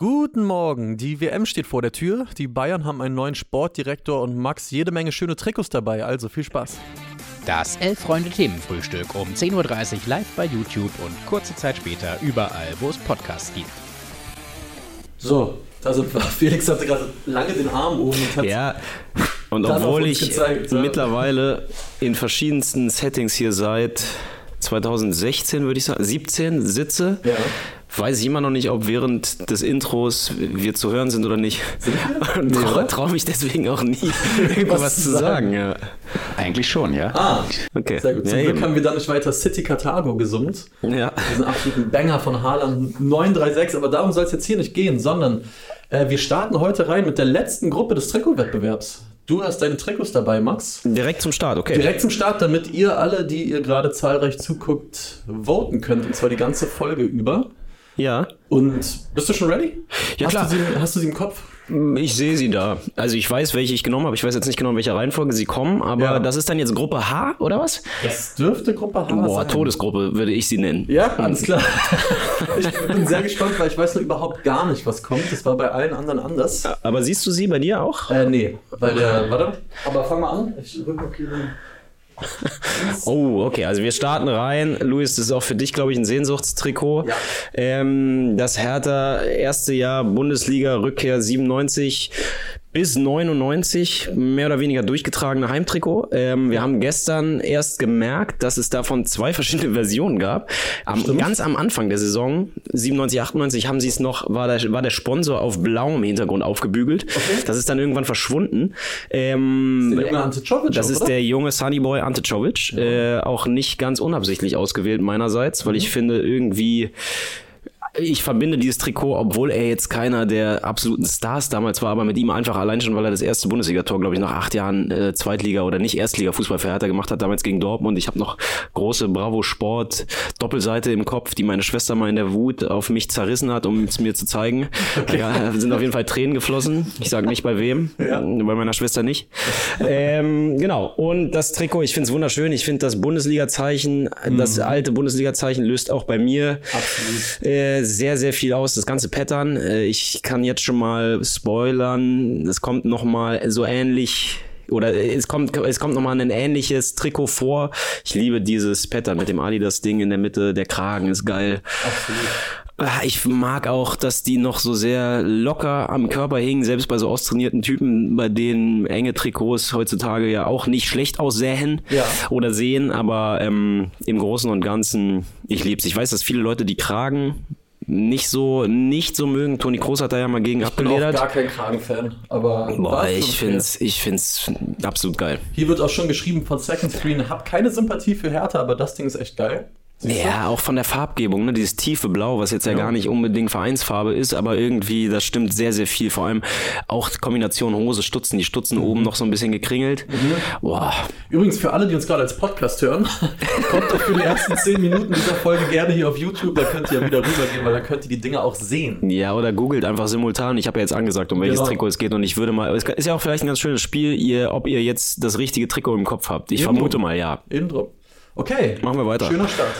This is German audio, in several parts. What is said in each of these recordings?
Guten Morgen, die WM steht vor der Tür, die Bayern haben einen neuen Sportdirektor und Max jede Menge schöne Trikots dabei, also viel Spaß. Das Elf-Freunde-Themenfrühstück um 10.30 Uhr live bei YouTube und kurze Zeit später überall, wo es Podcasts gibt. So, also Felix hatte gerade lange den Arm oben und hat Ja, und obwohl ich gezeigt, mittlerweile in verschiedensten Settings hier seit 2016, würde ich sagen, 17 sitze, Ja. Weiß ich immer noch nicht, ob während des Intros wir zu hören sind oder nicht. Und Nee, traue trau mich deswegen auch nie, irgendwas zu zu sagen. sagen. Ja. Eigentlich schon, ja. Ah, Okay. sehr gut. Zum ja, Glück eben. haben wir dann nicht weiter City Carthago gesummt. ja. diesen absoluten Banger von Haaland 936, aber darum soll es jetzt hier nicht gehen, sondern äh, wir starten heute rein mit der letzten Gruppe des Trikotwettbewerbs. Du hast deine Trikots dabei, Max. Direkt zum Start, okay. Direkt zum Start, damit ihr alle, die ihr gerade zahlreich zuguckt, voten könnt, und zwar die ganze Folge über. Ja, Und bist du schon ready? Ja, hast klar. Du sie, hast du sie im Kopf? ich sehe sie da. Also ich weiß, welche ich genommen habe. Ich weiß jetzt nicht genau, in welcher Reihenfolge sie kommen, aber Ja. das ist dann jetzt Gruppe H, oder was? Das dürfte Gruppe H Boah, sein. Todesgruppe würde ich sie nennen. Ja, alles klar. ich bin sehr gespannt, weil ich weiß noch überhaupt gar nicht, was kommt. Das war bei allen anderen anders. Aber siehst du sie bei dir auch? Äh, nee, weil der, warte. Aber fang mal an. Ich rückmarkiere. Oh, okay, also wir starten rein. Luis, das ist auch für dich, glaube ich, ein Sehnsuchtstrikot. Ja. Ähm, das Hertha erste Jahr Bundesliga, Rückkehr 97 bis 99, mehr oder weniger durchgetragene Heimtrikot. Ähm, wir haben gestern erst gemerkt, dass es davon zwei verschiedene Versionen gab. Am, ganz am Anfang der Saison, 97, 98, haben sie es noch, war der, war der Sponsor auf blauem Hintergrund aufgebügelt. Das ist dann irgendwann verschwunden. Ähm, Der junge Ante Czovic das auch, ist oder? der junge Sunnyboy Ante Czovic. Äh, auch nicht ganz unabsichtlich ausgewählt meinerseits, weil ich finde irgendwie, ich verbinde dieses Trikot, obwohl er jetzt keiner der absoluten Stars damals war, aber mit ihm einfach allein schon, weil er das erste Bundesligator, glaube ich, nach acht Jahren äh, Zweitliga oder nicht Erstliga-Fußball für Hertha gemacht hat, damals gegen Dortmund. Ich habe noch große Bravo Sport Doppelseite im Kopf, die meine Schwester mal in der Wut auf mich zerrissen hat, um es mir zu zeigen. Ja, sind auf jeden Fall Tränen geflossen. Ich sage nicht bei wem, bei meiner Schwester nicht. ähm, genau. Und das Trikot, ich finde es wunderschön. Ich finde das Bundesliga-Zeichen, das alte Bundesliga-Zeichen löst auch bei mir Absolut. äh, sehr, sehr viel aus. Das ganze Pattern. Äh, ich kann jetzt schon mal spoilern. Es kommt noch mal so ähnlich oder es kommt, es kommt nochmal ein ähnliches Trikot vor. Ich liebe dieses Pattern mit dem Adidas-Ding in der Mitte. Der Kragen ist geil. Ah, Ich mag auch, dass die noch so sehr locker am Körper hingen, selbst bei so austrainierten Typen, bei denen enge Trikots heutzutage ja auch nicht schlecht aussähen Ja. oder sehen, aber ähm, im Großen und Ganzen, ich lieb's. Ich weiß, dass viele Leute die Kragen nicht so nicht so mögen. Toni Kroos hat da ja mal gegen Ich bin auch abgeledert. gar kein Kragenfan, aber Boah, ich find's, ich find's absolut geil. Hier wird auch schon geschrieben von Second Screen, hab keine Sympathie für Hertha, aber das Ding ist echt geil. Siehst du? Ja, auch von der Farbgebung, ne? dieses tiefe Blau, was jetzt ja, gar nicht unbedingt Vereinsfarbe ist, aber irgendwie, das stimmt sehr, sehr viel. Vor allem auch Kombination Hose, Stutzen, die Stutzen oben noch so ein bisschen gekringelt. Boah, Übrigens für alle, die uns gerade als Podcast hören, kommt doch für die ersten 10 Minuten dieser Folge gerne hier auf YouTube, da könnt ihr ja wieder rübergehen, weil dann könnt ihr die Dinge auch sehen. Ja, oder googelt einfach simultan. Ich habe ja jetzt angesagt, um welches Genau. Trikot es geht und ich würde mal, es ist ja auch vielleicht ein ganz schönes Spiel, ihr, ob ihr jetzt das richtige Trikot im Kopf habt. Ich Eben. vermute mal ja. Intro. Okay. Machen wir weiter. Schöner Start.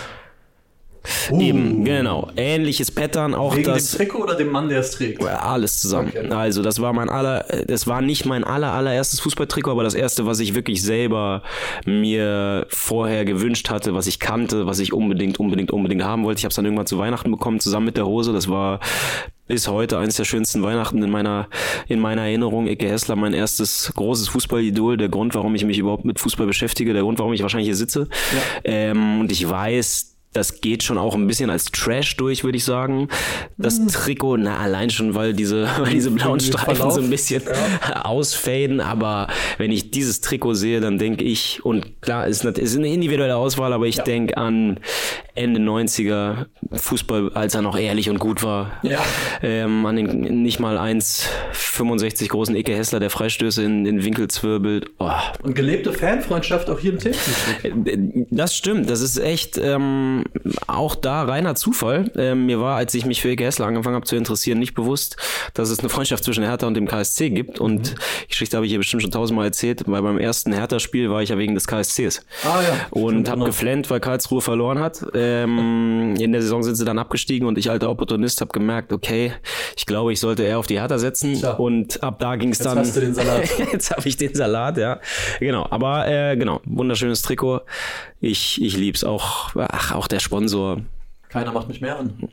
Eben, genau. Ähnliches Pattern, auch Wegen das. dem Trikot oder dem Mann, der es trägt? Alles zusammen. Okay. Also, das war mein aller, das war nicht mein aller, allererstes Fußballtrikot, aber das erste, was ich wirklich selber mir vorher gewünscht hatte, was ich kannte, was ich unbedingt, unbedingt, unbedingt haben wollte. Ich habe es dann irgendwann zu Weihnachten bekommen, zusammen mit der Hose. Das war bis heute eines der schönsten Weihnachten in meiner, in meiner Erinnerung. Icke Hessler, mein erstes großes Fußballidol, der Grund, warum ich mich überhaupt mit Fußball beschäftige, der Grund, warum ich wahrscheinlich hier sitze. Ähm, und ich weiß, das geht schon auch ein bisschen als Trash durch, würde ich sagen. Das Trikot, na, allein schon, weil diese, weil diese blauen Streifen so ein bisschen ausfaden. Aber wenn ich dieses Trikot sehe, dann denke ich, und klar, es ist eine- es ist eine individuelle Auswahl, aber ich denke an Ende 90er Fußball, als er noch ehrlich und gut war. Ja. Ähm, an den nicht mal 1,65 großen Icke Hessler, der Freistöße in den Winkel zwirbelt. Oh, Und gelebte Fanfreundschaft auch hier im Themenfrühstück. das stimmt, das ist echt ähm, auch da reiner Zufall. Ähm, mir war, als ich mich für Ecke Hessler angefangen habe zu interessieren, nicht bewusst, dass es eine Freundschaft zwischen Hertha und dem KSC gibt. Und die Geschichte habe ich hier bestimmt schon tausendmal erzählt, weil beim ersten Hertha-Spiel war ich ja wegen des KSCs. Ah ja. Und habe genau. geflennt, weil Karlsruhe verloren hat. Äh, Ähm, in der Saison sind sie dann abgestiegen und ich alter Opportunist habe gemerkt, okay, ich glaube, ich sollte eher auf die Hertha setzen. Tja. Und ab da ging es Jetzt dann. hast du den Salat. Jetzt habe ich den Salat, ja. Genau. Aber äh, genau, wunderschönes Trikot. Ich, ich lieb's auch. Ach, auch der Sponsor. Keiner macht mich mehr an.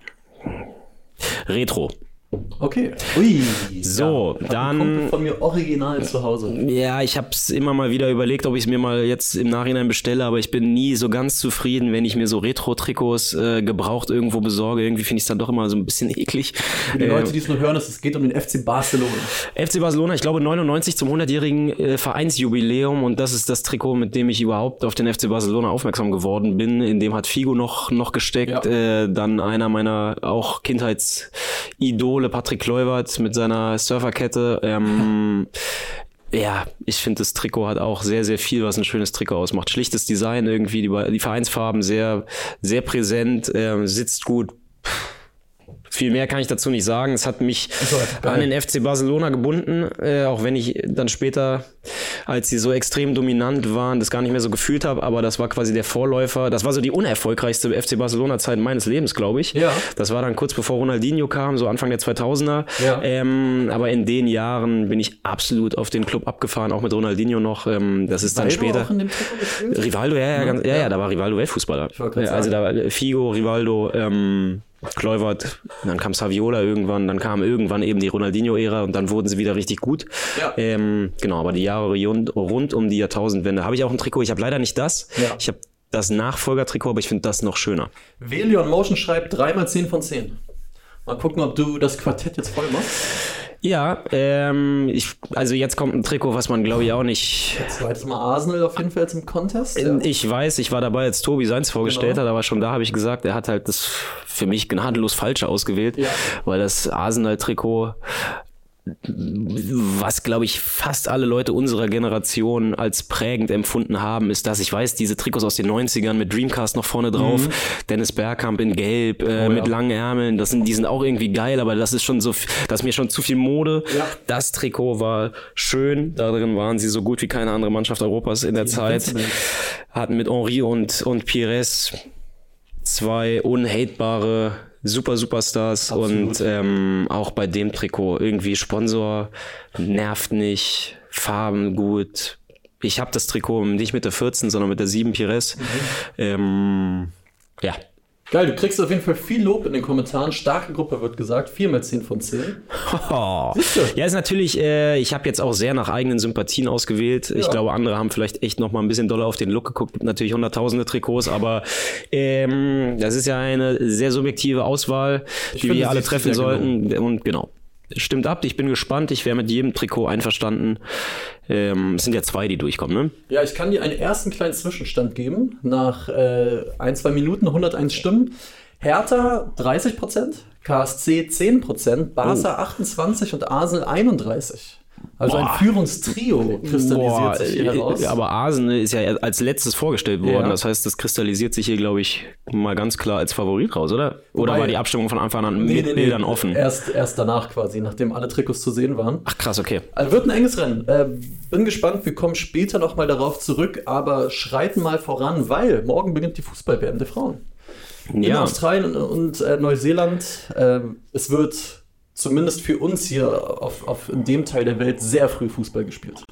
Retro. Okay. Ui. So, ein dann- von mir original zu Hause. Ja, ich habe es immer mal wieder überlegt, ob ich es mir mal jetzt im Nachhinein bestelle, aber ich bin nie so ganz zufrieden, wenn ich mir so Retro-Trikots äh, gebraucht irgendwo besorge. Irgendwie finde ich es dann doch immer so ein bisschen eklig. Für die Äh, Leute, die es nur hören, ist, es geht um den FC Barcelona. FC Barcelona, ich glaube 99 zum 100-jährigen äh, Vereinsjubiläum und das ist das Trikot, mit dem ich überhaupt auf den FC Barcelona aufmerksam geworden bin. In dem hat Figo noch, noch gesteckt. Ja. Äh, dann einer meiner auch Kindheitsidole, Patrick Kluivert mit seiner Surferkette. Ähm, ja, ich finde, das Trikot hat auch sehr, sehr viel, was ein schönes Trikot ausmacht. Schlichtes Design irgendwie, die, die Vereinsfarben sehr, sehr präsent, ähm, sitzt gut. Viel mehr kann ich dazu nicht sagen. Es hat mich geil. an den FC Barcelona gebunden, äh, auch wenn ich dann später, als sie so extrem dominant waren, das gar nicht mehr so gefühlt habe. Aber das war quasi der Vorläufer. Das war so die unerfolgreichste FC Barcelona-Zeit meines Lebens, glaube ich. Ja. Das war dann kurz bevor Ronaldinho kam, so Anfang der 2000er. Ja. Ähm, aber in den Jahren bin ich absolut auf den Club abgefahren, auch mit Ronaldinho noch. Ähm, das ist dann Rivaldo später. auch in dem Trikot gespielt? Rivaldo, ja, ja, ganz, ja, ja, da war Rivaldo Weltfußballer. Also da war Figo, Rivaldo, ähm, Kluivert, dann kam Saviola irgendwann, dann kam irgendwann eben die Ronaldinho-Ära und dann wurden sie wieder richtig gut. Ja. Ähm, genau, aber die Jahre rund, rund um die Jahrtausendwende habe ich auch ein Trikot. Ich habe leider nicht das. Ja. Ich habe das Nachfolgertrikot, aber ich finde das noch schöner. Velion Motion schreibt 3 mal 10 von 10. Mal gucken, ob du das Quartett jetzt voll machst. Ja, ähm, ich, also jetzt kommt ein Trikot, was man glaube ich auch nicht Zweites Mal Arsenal auf jeden Fall jetzt im Contest. Ja. Ich weiß, ich war dabei, als Tobi seins vorgestellt Genau. hat, aber schon da habe ich gesagt, er hat halt das für mich gnadenlos falsche ausgewählt, Ja. weil das Arsenal-Trikot, was glaube ich fast alle Leute unserer Generation als prägend empfunden haben, ist das, ich weiß, diese Trikots aus den 90ern mit Dreamcast noch vorne drauf, Dennis Bergkamp in Gelb, äh, Mhm. Oh ja. mit langen Ärmeln, das sind, die sind auch irgendwie geil, aber das ist schon so, das ist mir schon zu viel Mode. Ja. Das Trikot war schön, darin waren sie so gut wie keine andere Mannschaft Europas in der Zeit Invincibles. hatten mit Henri und, und Pires zwei unhatebare Super Superstars Absolut. und ähm, auch bei dem Trikot irgendwie Sponsor nervt nicht, Farben gut. Ich habe das Trikot nicht mit der 14, sondern mit der 7 Pires. Ähm, ja. Geil, du kriegst auf jeden Fall viel Lob in den Kommentaren. Starke Gruppe wird gesagt. 4 mal 10 von 10. Oh. Ja, ist natürlich, äh, ich habe jetzt auch sehr nach eigenen Sympathien ausgewählt. Ich Ja. glaube, andere haben vielleicht echt noch mal ein bisschen doller auf den Look geguckt. Natürlich hunderttausende Trikots, aber ähm, das ist ja eine sehr subjektive Auswahl, die finde, wir alle treffen sollten. Und genau. Stimmt ab, ich bin gespannt. Ich wäre mit jedem Trikot einverstanden. Ähm, es sind ja zwei, die durchkommen, ne? Ja, ich kann dir einen ersten kleinen Zwischenstand geben. Nach äh, ein, zwei Minuten 101 Stimmen. Hertha 30%, KSC 10%, Barca 28% und Arsenal 31%. Also ein Boah. Führungstrio kristallisiert sich hier heraus. aber Arsenal ist ja als letztes vorgestellt worden. Ja. Das heißt, das kristallisiert sich hier, glaube ich, mal ganz klar als Favorit raus, oder? Oder Wobei- war die Abstimmung von Anfang an Nee, mit nee, nee. Bildern offen? Erst, erst danach quasi, nachdem alle Trikots zu sehen waren. Ach krass, okay. Also wird ein enges Rennen. Äh, bin gespannt, wir kommen später nochmal darauf zurück, aber schreiten mal voran, weil morgen beginnt die Fußball-WM der Frauen. In Ja, Australien und äh, Neuseeland. Äh, es wird zumindest für uns hier auf, auf in dem Teil der Welt sehr früh Fußball gespielt.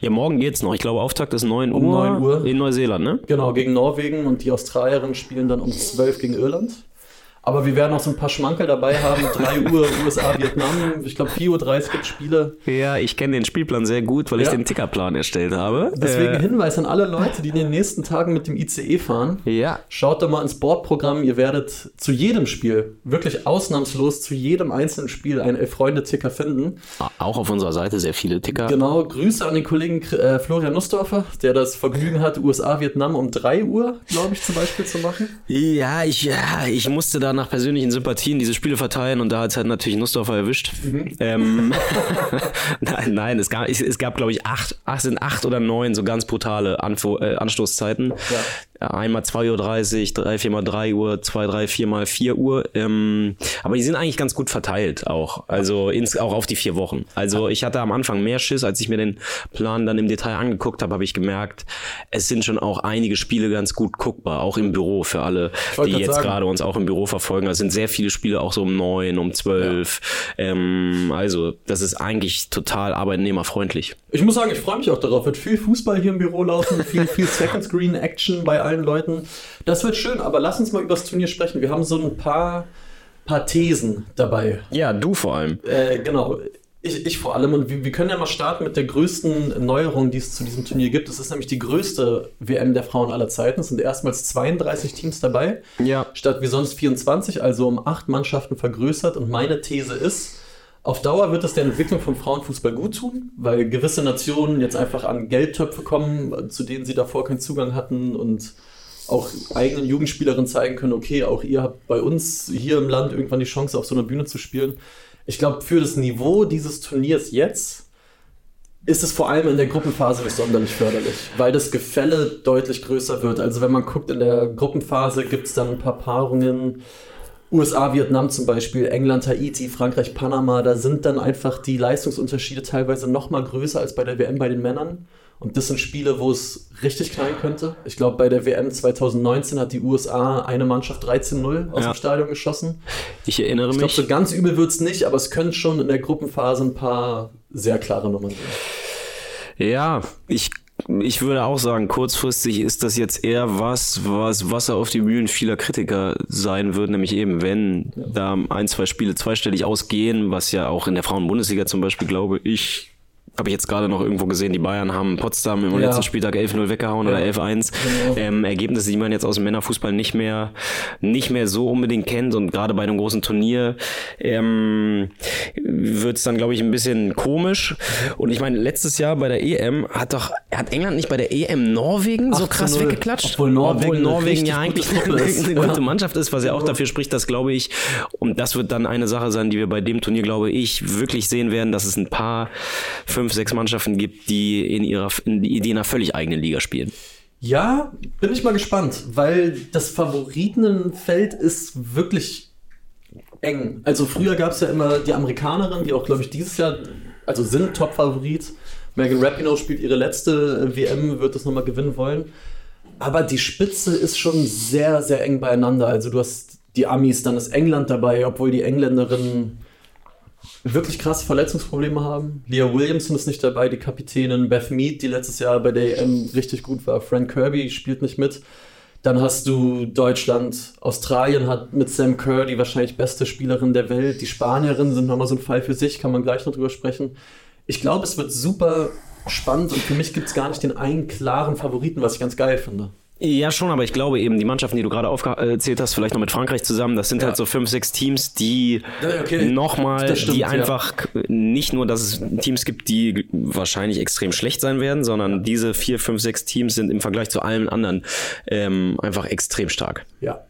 ja, morgen geht's noch. Ich glaube, Auftakt ist 9 Um Uhr, 9 Uhr. in Neuseeland, ne? Genau, gegen Norwegen und die Australierinnen spielen dann um 12 gegen Irland. Aber wir werden auch so ein paar Schmankel dabei haben. 3 Uhr USA, Vietnam. Ich glaube, 4.30 Uhr gibt Spiele. Ja, ich kenne den Spielplan sehr gut, weil ich Ja. den Tickerplan erstellt habe. Deswegen Äh, Hinweis an alle Leute, die in den nächsten Tagen mit dem ICE fahren. ja, Schaut doch mal ins Bordprogramm. Ihr werdet zu jedem Spiel, wirklich ausnahmslos zu jedem einzelnen Spiel einen Elf-Freunde-Ticker finden. auch auf unserer Seite sehr viele Ticker. Genau, Grüße an den Kollegen äh, Florian Nussdorfer, der das Vergnügen hat, USA, Vietnam um 3 Uhr, glaube ich, zum Beispiel zu machen. Ja, ich, ja, ich musste da nach persönlichen Sympathien diese Spiele verteilen und da hat es halt natürlich Nussdorfer erwischt. Ähm, nein, nein, es gab, es, gab glaube ich, acht, acht, sind acht oder neun so ganz brutale Anfo äh, Anstoßzeiten. Einmal 2.30 Uhr, drei, viermal 3 Uhr, zwei, drei, viermal 4 Uhr. Ähm, aber die sind eigentlich ganz gut verteilt auch. Also ins, auch auf die vier Wochen. Also ich hatte am Anfang mehr Schiss, als ich mir den Plan dann im Detail angeguckt habe, habe ich gemerkt, es sind schon auch einige Spiele ganz gut guckbar, auch im Büro für alle, die jetzt gerade uns auch im Büro verfolgen. Es sind sehr viele Spiele auch so um neun, um zwölf. Ja. Ähm, also das ist eigentlich total arbeitnehmerfreundlich. Ich muss sagen, ich freue mich auch darauf. Wird viel Fußball hier im Büro laufen, viel, viel Second Screen Action bei allen Leuten. Das wird schön, aber lass uns mal über das Turnier sprechen. Wir haben so ein paar, paar Thesen dabei. Ja, du vor allem. Äh, genau. Ich, ich, vor allem. Und wir, wir, können ja mal starten mit der größten Neuerung, die es zu diesem Turnier gibt. Es ist nämlich die größte WM der Frauen aller Zeiten. Es sind erstmals 32 Teams dabei. Ja. Statt wie sonst 24, also um acht Mannschaften vergrößert. Und meine These ist, auf Dauer wird es der Entwicklung vom Frauenfußball gut tun, weil gewisse Nationen jetzt einfach an Geldtöpfe kommen, zu denen sie davor keinen Zugang hatten und auch eigenen Jugendspielerinnen zeigen können, okay, auch ihr habt bei uns hier im Land irgendwann die Chance, auf so einer Bühne zu spielen. Ich glaube, für das Niveau dieses Turniers jetzt ist es vor allem in der Gruppenphase nicht sonderlich förderlich, weil das Gefälle deutlich größer wird. Also wenn man guckt, in der Gruppenphase gibt es dann ein paar Paarungen, USA, Vietnam zum Beispiel, England, Haiti, Frankreich, Panama, da sind dann einfach die Leistungsunterschiede teilweise noch mal größer als bei der WM bei den Männern. Und das sind Spiele, wo es richtig knallen könnte. Ich glaube, bei der WM 2019 hat die USA eine Mannschaft 13-0 aus ja. dem Stadion geschossen. Ich erinnere mich. Ich glaube, so ganz übel wird es nicht, aber es können schon in der Gruppenphase ein paar sehr klare Nummern sein. Ja, ich ich würde auch sagen, kurzfristig ist das jetzt eher was, was Wasser auf die Mühlen vieler Kritiker sein wird, nämlich eben, wenn da ein, zwei Spiele zweistellig ausgehen, was ja auch in der Frauenbundesliga zum Beispiel, glaube ich, habe ich jetzt gerade noch irgendwo gesehen, die Bayern haben Potsdam im ja. letzten Spieltag 11-0 weggehauen ja. oder 11-1. Genau. Ähm, Ergebnisse, die man jetzt aus dem Männerfußball nicht mehr, nicht mehr so unbedingt kennt und gerade bei einem großen Turnier ähm, wird es dann, glaube ich, ein bisschen komisch. Und ich meine, letztes Jahr bei der EM hat doch, hat England nicht bei der EM Norwegen so krass weggeklatscht? Obwohl Norwegen, Obwohl Norwegen ja eigentlich eine, eine gute Mannschaft ist, was ja auch dafür spricht, dass, glaube ich, und das wird dann eine Sache sein, die wir bei dem Turnier, glaube ich, wirklich sehen werden, dass es ein paar fünf fünf, sechs Mannschaften gibt, die in ihrer in, die in einer völlig eigenen Liga spielen. Ja, bin ich mal gespannt, weil das Favoritenfeld ist wirklich eng. Also früher gab es ja immer die Amerikanerin, die auch, glaube ich, dieses Jahr, also sind Top-Favorit. Megan Rapinoe spielt ihre letzte WM, wird das nochmal gewinnen wollen. Aber die Spitze ist schon sehr, sehr eng beieinander. Also du hast die Amis, dann ist England dabei, obwohl die Engländerinnen wirklich krasse Verletzungsprobleme haben. Leah Williamson ist nicht dabei, die Kapitänin. Beth Mead, die letztes Jahr bei der EM richtig gut war. Frank Kirby spielt nicht mit. Dann hast du Deutschland, Australien hat mit Sam Kerr die wahrscheinlich beste Spielerin der Welt. Die Spanierinnen sind nochmal so ein Fall für sich, kann man gleich noch drüber sprechen. Ich glaube, es wird super spannend und für mich gibt es gar nicht den einen klaren Favoriten, was ich ganz geil finde. Ja, schon, aber ich glaube eben, die Mannschaften, die du gerade aufgezählt hast, vielleicht noch mit Frankreich zusammen, das sind ja. halt so fünf, sechs Teams, die okay. nochmal, die einfach ja. nicht nur, dass es Teams gibt, die wahrscheinlich extrem schlecht sein werden, sondern diese vier, fünf, sechs Teams sind im Vergleich zu allen anderen ähm, einfach extrem stark. Ja.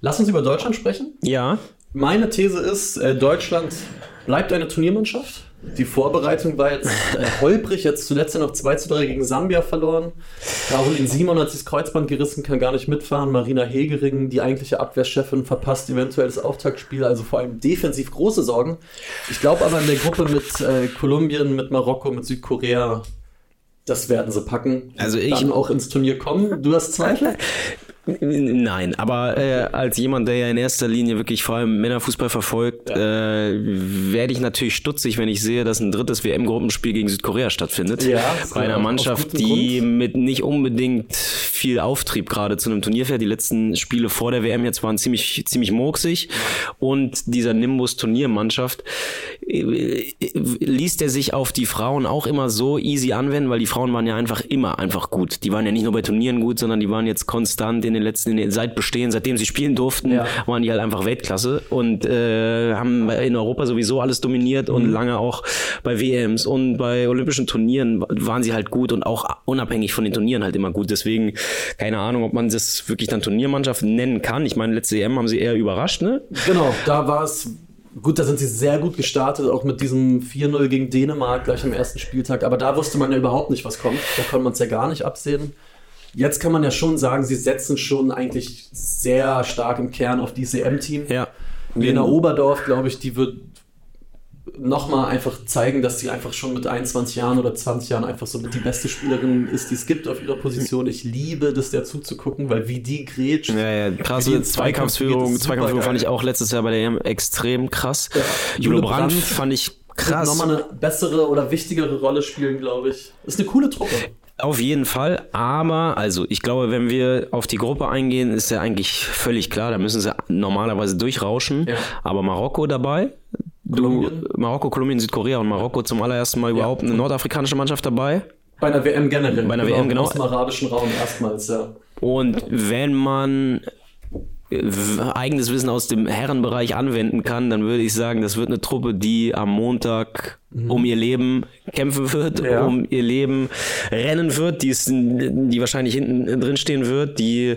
Lass uns über Deutschland sprechen. Ja. Meine These ist, äh, Deutschland bleibt eine Turniermannschaft. Die Vorbereitung war jetzt äh, holprig, jetzt zuletzt noch 2 zu 3 gegen Sambia verloren. Caroline Simon hat sich das Kreuzband gerissen, kann gar nicht mitfahren. Marina Hegering, die eigentliche Abwehrchefin, verpasst eventuell das Auftaktspiel, also vor allem defensiv große Sorgen. Ich glaube aber in der Gruppe mit äh, Kolumbien, mit Marokko, mit Südkorea, das werden sie packen. Also ich dann auch ins Turnier kommen. Du hast Zweifel? Nein, aber äh, als jemand, der ja in erster Linie wirklich vor allem Männerfußball verfolgt, ja. äh, werde ich natürlich stutzig, wenn ich sehe, dass ein drittes WM-Gruppenspiel gegen Südkorea stattfindet. Ja, bei einer Mannschaft, die Grund. mit nicht unbedingt viel Auftrieb gerade zu einem Turnier fährt. Die letzten Spiele vor der WM jetzt waren ziemlich, ziemlich murksig. Und dieser Nimbus-Turniermannschaft äh, ließ der sich auf die Frauen auch immer so easy anwenden, weil die Frauen waren ja einfach immer einfach gut. Die waren ja nicht nur bei Turnieren gut, sondern die waren jetzt konstant in den letzten, in den, seit Bestehen, seitdem sie spielen durften, ja. waren die halt einfach Weltklasse und äh, haben in Europa sowieso alles dominiert und mhm. lange auch bei WMs und bei olympischen Turnieren waren sie halt gut und auch unabhängig von den Turnieren halt immer gut. Deswegen keine Ahnung, ob man das wirklich dann Turniermannschaft nennen kann. Ich meine, letzte EM haben sie eher überrascht, ne? Genau, da war es Gut, da sind sie sehr gut gestartet, auch mit diesem 4-0 gegen Dänemark gleich am ersten Spieltag. Aber da wusste man ja überhaupt nicht, was kommt. Da konnte man es ja gar nicht absehen. Jetzt kann man ja schon sagen, sie setzen schon eigentlich sehr stark im Kern auf dieses EM-Team. Ja. Lena Oberdorf, glaube ich, die wird nochmal einfach zeigen, dass sie einfach schon mit 21 Jahren oder 20 Jahren einfach so die beste Spielerin ist, die es gibt auf ihrer Position. Ich liebe das, der zuzugucken, weil wie die grätscht. Ja, ja, krasse Zweikampfführung. Zweikampfführung fand ich auch letztes Jahr bei der EM extrem krass. Ja. Jule Brandt fand ich krass. Nochmal eine bessere oder wichtigere Rolle spielen, glaube ich. Ist eine coole Truppe. Auf jeden Fall, aber also ich glaube, wenn wir auf die Gruppe eingehen, ist ja eigentlich völlig klar, da müssen sie normalerweise durchrauschen. Ja. Aber Marokko dabei, du, Kolumbien. Marokko, Kolumbien, Südkorea und Marokko zum allerersten Mal überhaupt eine nordafrikanische Mannschaft dabei. Bei einer WM generell. Bei einer WM, genau. Aus dem arabischen Raum erstmals, ja. Und wenn man eigenes Wissen aus dem Herrenbereich anwenden kann, dann würde ich sagen, das wird eine Truppe, die am Montag um ihr Leben kämpfen wird, Ja. um ihr Leben rennen wird, die, ist, die wahrscheinlich hinten drin stehen wird, die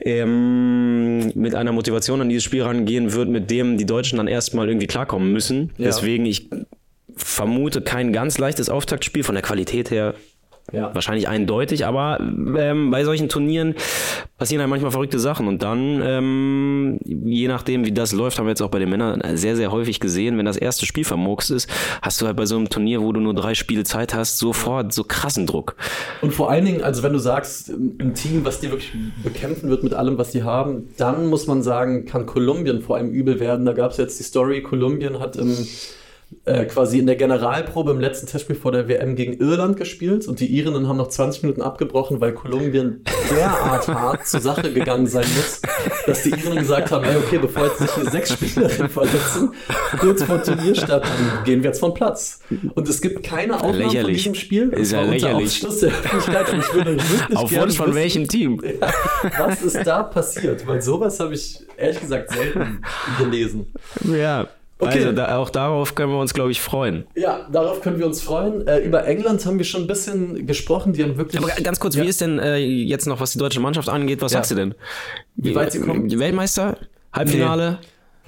ähm, mit einer Motivation an dieses Spiel rangehen wird, mit dem die Deutschen dann erstmal irgendwie klarkommen müssen. Ja. Deswegen, ich vermute kein ganz leichtes Auftaktspiel von der Qualität her ja. wahrscheinlich eindeutig, aber ähm, bei solchen Turnieren passieren halt manchmal verrückte Sachen und dann, ähm, je nachdem wie das läuft, haben wir jetzt auch bei den Männern sehr, sehr häufig gesehen, wenn das erste Spiel vermurkst ist, hast du halt bei so einem Turnier, wo du nur drei Spiele Zeit hast, sofort so krassen Druck. Und vor allen Dingen, also wenn du sagst, ein Team, was die wirklich bekämpfen wird mit allem, was sie haben, dann muss man sagen, kann Kolumbien vor allem übel werden. Da gab es jetzt die Story, Kolumbien hat im, äh, quasi in der Generalprobe im letzten Testspiel vor der WM gegen Irland gespielt und die Irinnen haben noch 20 Minuten abgebrochen, weil Kolumbien derart hart zur Sache gegangen sein muss, dass die Irinnen gesagt haben, ey, okay, bevor jetzt sich hier sechs Spielerinnen verletzen, kurz vor Turnierstart, dann gehen wir jetzt vom Platz. Und es gibt keine Aufnahmen von diesem Spiel. Ist ja Das war unter lächerlich. Auf Wunsch von wissen, welchem Team? Was ist da passiert? Weil sowas habe ich ehrlich gesagt selten gelesen. Ja. Okay. Also da, auch darauf können wir uns, glaube ich, freuen. Ja, darauf können wir uns freuen. Äh, über England haben wir schon ein bisschen gesprochen. Die haben wirklich. Aber ganz kurz, ja. wie ist denn äh, jetzt noch, was die deutsche Mannschaft angeht, was Ja. sagst du denn? Wie weit sie kommen? Weltmeister? Halbfinale?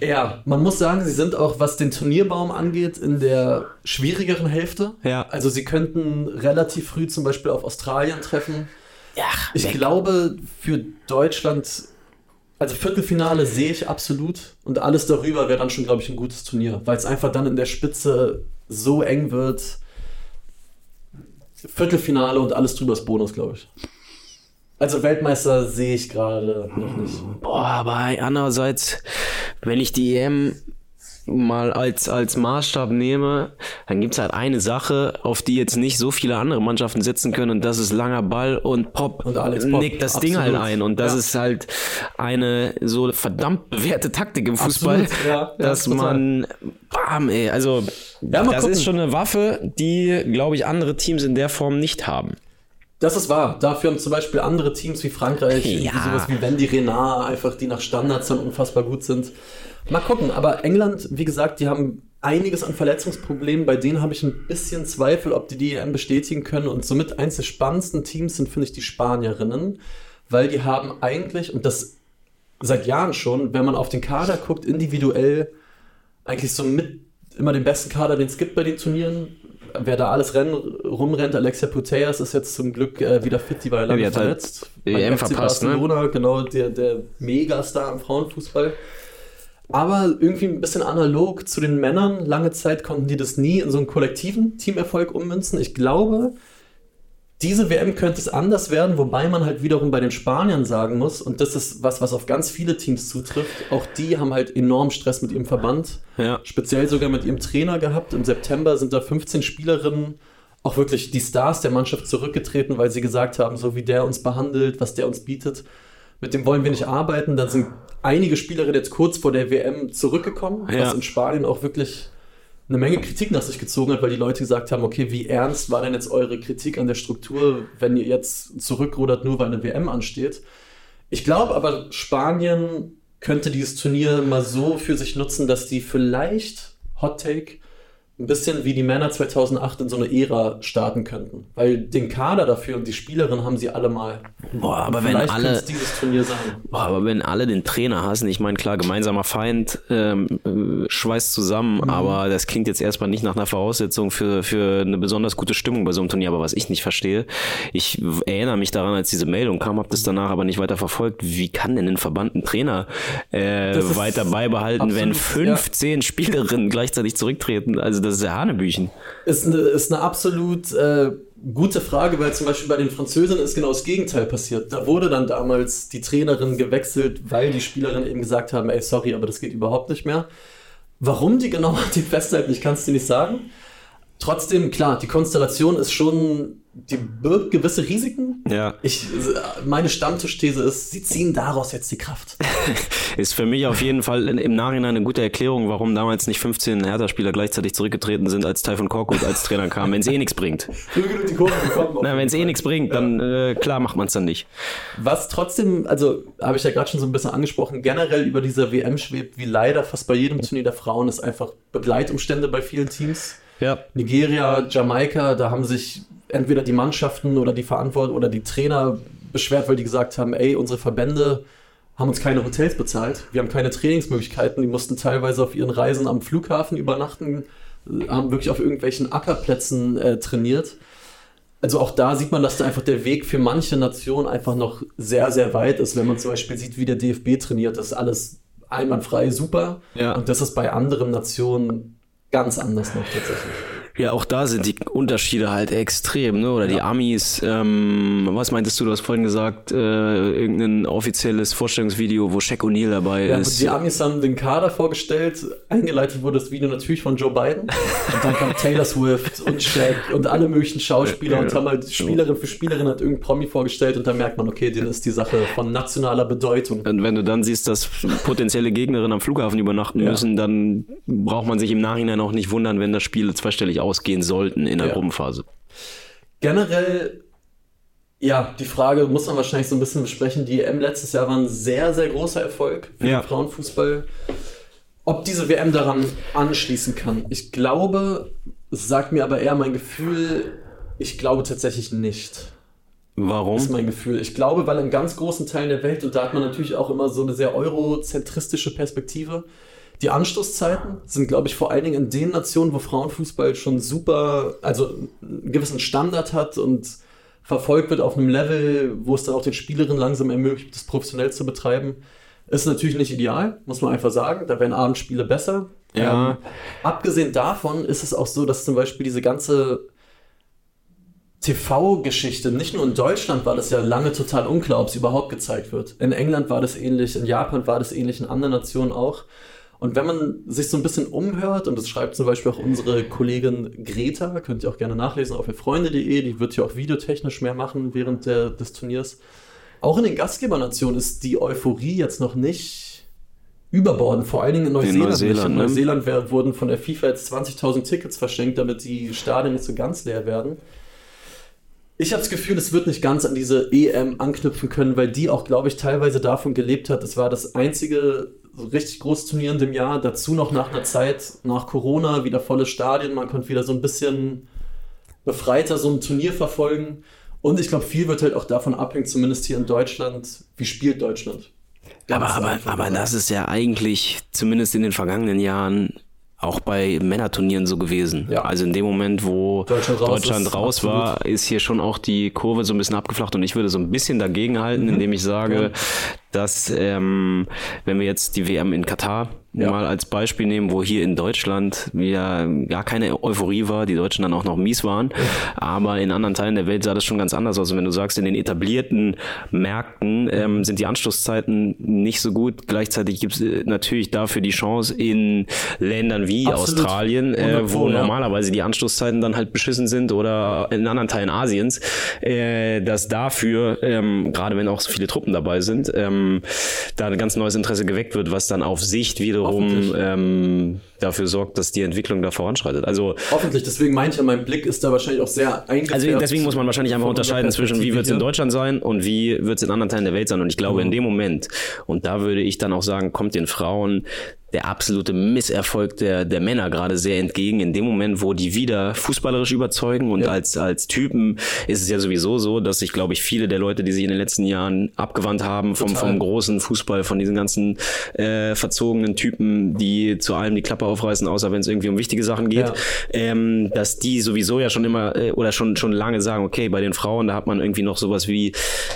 Ja, man muss sagen, sie sind auch, was den Turnierbaum angeht, in der schwierigeren Hälfte. Ja. Also sie könnten relativ früh zum Beispiel auf Australien treffen. Ja, Ich weg. glaube, für Deutschland, also Viertelfinale sehe ich absolut. Und alles darüber wäre dann schon, glaube ich, ein gutes Turnier, weil es einfach dann in der Spitze so eng wird. Viertelfinale und alles drüber ist Bonus, glaube ich. Also Weltmeister sehe ich gerade noch nicht. Boah, aber andererseits, wenn ich die EM mal als, als Maßstab nehme, dann gibt's halt eine Sache, auf die jetzt nicht so viele andere Mannschaften setzen können und das ist langer Ball und Pop Und Alex Pop, nickt das Ding halt absolut. ein und das Ja. ist halt eine so verdammt bewährte Taktik im Fußball, Absolut, ja, ja, dass total. man bam, ey, also Ja, das gucken. ist schon eine Waffe, die, glaube ich, andere Teams in der Form nicht haben. Das ist wahr. Dafür haben zum Beispiel andere Teams wie Frankreich, Ja. sowas wie Wendy Renard, einfach die nach Standards dann unfassbar gut sind. Mal gucken, aber England, wie gesagt, die haben einiges an Verletzungsproblemen. Bei denen habe ich ein bisschen Zweifel, ob die die EM bestätigen können. Und somit eins der spannendsten Teams sind, finde ich, die Spanierinnen, weil die haben eigentlich, und das seit Jahren schon, wenn man auf den Kader guckt, individuell eigentlich so mit immer den besten Kader, den es gibt bei den Turnieren. Wer da alles rennen, rumrennt, Alexia Putellas ist jetzt zum Glück äh, wieder fit, die war ja lange halt verletzt. Beim EM FC verpasst, ne? Barcelona, genau, der, der Megastar im Frauenfußball. Aber irgendwie ein bisschen analog zu den Männern. Lange Zeit konnten die das nie in so einen kollektiven Teamerfolg ummünzen. Ich glaube, diese WM könnte es anders werden, wobei man halt wiederum bei den Spaniern sagen muss, und das ist was, was auf ganz viele Teams zutrifft, auch die haben halt enorm Stress mit ihrem Verband, Ja. speziell sogar mit ihrem Trainer gehabt. Im September sind da 15 Spielerinnen, auch wirklich die Stars der Mannschaft zurückgetreten, weil sie gesagt haben, so wie der uns behandelt, was der uns bietet, mit dem wollen wir nicht arbeiten. Dann sind einige Spielerinnen jetzt kurz vor der WM zurückgekommen, Ja. was in Spanien auch wirklich eine Menge Kritik nach sich gezogen hat, weil die Leute gesagt haben, okay, wie ernst war denn jetzt eure Kritik an der Struktur, wenn ihr jetzt zurückrudert, nur weil eine WM ansteht? Ich glaube aber, Spanien könnte dieses Turnier mal so für sich nutzen, dass die vielleicht, Hot Take, ein bisschen wie die Männer 2008 in so eine Ära starten könnten. Weil den Kader dafür und die Spielerin haben sie alle mal. Boah, aber wenn alle, dieses Turnier sein. boah, aber wenn alle den Trainer hassen, ich meine, klar, gemeinsamer Feind ähm, äh, schweißt zusammen, Mhm. aber das klingt jetzt erstmal nicht nach einer Voraussetzung für, für eine besonders gute Stimmung bei so einem Turnier. Aber was ich nicht verstehe, ich erinnere mich daran, als diese Meldung kam, habe das danach aber nicht weiter verfolgt. Wie kann denn ein Verband einen Trainer äh, Das weiter beibehalten, wenn absolut, ja. 15 Spielerinnen gleichzeitig zurücktreten? Also das ist ja Hanebüchen. Ist eine, ist eine absolut äh, gute Frage, weil zum Beispiel bei den Französinnen ist genau das Gegenteil passiert. Da wurde dann damals die Trainerin gewechselt, weil die Spielerinnen eben gesagt haben, ey, sorry, aber das geht überhaupt nicht mehr. Warum die genau dem festhalten, ich kann es dir nicht sagen. Trotzdem, klar, die Konstellation ist schon, die birgt gewisse Risiken. Ja. Ich, meine Stammtischthese ist, sie ziehen daraus jetzt die Kraft. Ist für mich auf jeden Fall im Nachhinein eine gute Erklärung, warum damals nicht 15 Hertha-Spieler gleichzeitig zurückgetreten sind, als Typhon Korkut als Trainer kam, wenn es eh nichts bringt. Wenn es eh nichts bringt, dann äh, klar macht man es dann nicht. Was trotzdem, also habe ich ja gerade schon so ein bisschen angesprochen, generell über dieser WM schwebt, wie leider fast bei jedem Turnier der Frauen, ist einfach Begleitumstände bei vielen Teams. Ja. Nigeria, Jamaika, da haben sich entweder die Mannschaften oder die Verantwortlichen oder die Trainer beschwert, weil die gesagt haben, ey, unsere Verbände haben uns keine Hotels bezahlt, wir haben keine Trainingsmöglichkeiten, die mussten teilweise auf ihren Reisen am Flughafen übernachten, äh, haben wirklich auf irgendwelchen Ackerplätzen äh, trainiert. Also auch da sieht man, dass da einfach der Weg für manche Nationen einfach noch sehr, sehr weit ist. Wenn man zum Beispiel sieht, wie der DFB trainiert, das ist alles einwandfrei super. Ja. Und das ist bei anderen Nationen ganz anders noch tatsächlich. Ja, auch da sind die Unterschiede halt extrem, ne? Oder die Amis, ähm, was meintest du, du hast vorhin gesagt, äh, irgendein offizielles Vorstellungsvideo, wo Shaq O'Neal dabei Ja, ist. die Amis haben den Kader vorgestellt. Eingeleitet wurde das Video natürlich von Joe Biden. Und dann kam Taylor Swift und Shaq und alle möglichen Schauspieler und haben halt Spielerin für Spielerin hat irgendein Promi vorgestellt und da merkt man, okay, denen ist die Sache von nationaler Bedeutung. Und wenn du dann siehst, dass potenzielle Gegnerinnen am Flughafen übernachten Ja. müssen, dann braucht man sich im Nachhinein auch nicht wundern, wenn das Spiel zweistellig ausgehen sollten in der Ja. Gruppenphase. Generell, ja, die Frage muss man wahrscheinlich so ein bisschen besprechen. Die EM letztes Jahr war ein sehr, sehr großer Erfolg für Ja. den Frauenfußball. Ob diese WM daran anschließen kann, ich glaube, es sagt mir aber eher mein Gefühl, ich glaube tatsächlich nicht. ist Warum? mein Gefühl. Ich glaube, weil in ganz großen Teilen der Welt, und da hat man natürlich auch immer so eine sehr eurozentristische Perspektive, die Anstoßzeiten sind, glaube ich, vor allen Dingen in den Nationen, wo Frauenfußball schon super, also einen gewissen Standard hat und verfolgt wird auf einem Level, wo es dann auch den Spielerinnen langsam ermöglicht, das professionell zu betreiben. Ist natürlich nicht ideal, muss man einfach sagen. Da wären Abendspiele besser. Ja. Ähm, abgesehen davon ist es auch so, dass zum Beispiel diese ganze TV-Geschichte, nicht nur in Deutschland war das ja lange total unklar, ob es überhaupt gezeigt wird. In England war das ähnlich, in Japan war das ähnlich, in anderen Nationen auch. Und wenn man sich so ein bisschen umhört, und das schreibt zum Beispiel auch unsere Kollegin Greta, könnt ihr auch gerne nachlesen auf freunde.de, die wird ja auch videotechnisch mehr machen während der, des Turniers. Auch in den Gastgebernationen ist die Euphorie jetzt noch nicht überbordend, vor allen Dingen in Neuseeland. Neuseeland, in ne? Neuseeland wär- wurden von der FIFA jetzt 20.000 Tickets verschenkt, damit die Stadien nicht so ganz leer werden. Ich habe das Gefühl, es wird nicht ganz an diese EM anknüpfen können, weil die auch, glaube ich, teilweise davon gelebt hat. Es war das einzige richtig große Turnier in dem Jahr. Dazu noch nach einer Zeit, nach Corona, wieder volle Stadien. Man konnte wieder so ein bisschen befreiter so ein Turnier verfolgen. Und ich glaube, viel wird halt auch davon abhängen, zumindest hier in Deutschland, wie spielt Deutschland. Aber, Ganz aber, aber das ist ja eigentlich, zumindest in den vergangenen Jahren, auch bei Männerturnieren so gewesen. Ja. Also in dem Moment, wo Deutschland raus Deutschland ist, raus war, ist hier schon auch die Kurve so ein bisschen abgeflacht und ich würde so ein bisschen dagegen halten, Mhm. indem ich sage, dass ähm, wenn wir jetzt die WM in Katar Ja. mal als Beispiel nehmen, wo hier in Deutschland ja gar keine Euphorie war, die Deutschen dann auch noch mies waren, aber in anderen Teilen der Welt sah das schon ganz anders aus. Und wenn du sagst, in den etablierten Märkten ähm, sind die Anschlusszeiten nicht so gut, gleichzeitig gibt es äh, natürlich dafür die Chance in Ländern wie Absolut. Australien, äh, 100 wo ja. normalerweise die Anschlusszeiten dann halt beschissen sind oder in anderen Teilen Asiens, äh, dass dafür, ähm, gerade wenn auch so viele Truppen dabei sind, ähm, da ein ganz neues Interesse geweckt wird, was dann auf Sicht wiederum ähm, dafür sorgt, dass die Entwicklung da voranschreitet. Also Hoffentlich, deswegen meinte ich ja, mein Blick ist da wahrscheinlich auch sehr eingefärbt. also deswegen muss man wahrscheinlich einfach unterscheiden zwischen, wie wird es in. Deutschland sein und wie wird es in anderen Teilen der Welt sein. Und ich glaube, in dem Moment, und da würde ich dann auch sagen, kommt den Frauen der absolute Misserfolg der, der Männer gerade sehr entgegen. In dem Moment, wo die wieder fußballerisch überzeugen und Ja. als, als Typen ist es ja sowieso so, dass sich, glaube ich, viele der Leute, die sich in den letzten Jahren abgewandt haben vom, Total. vom großen Fußball, von diesen ganzen äh, verzogenen Typen, die zu allem die Klappe aufreißen, außer wenn es irgendwie um wichtige Sachen geht, Ja. ähm, dass die sowieso ja schon immer äh, oder schon schon lange sagen, okay, bei den Frauen, da hat man irgendwie noch sowas wie,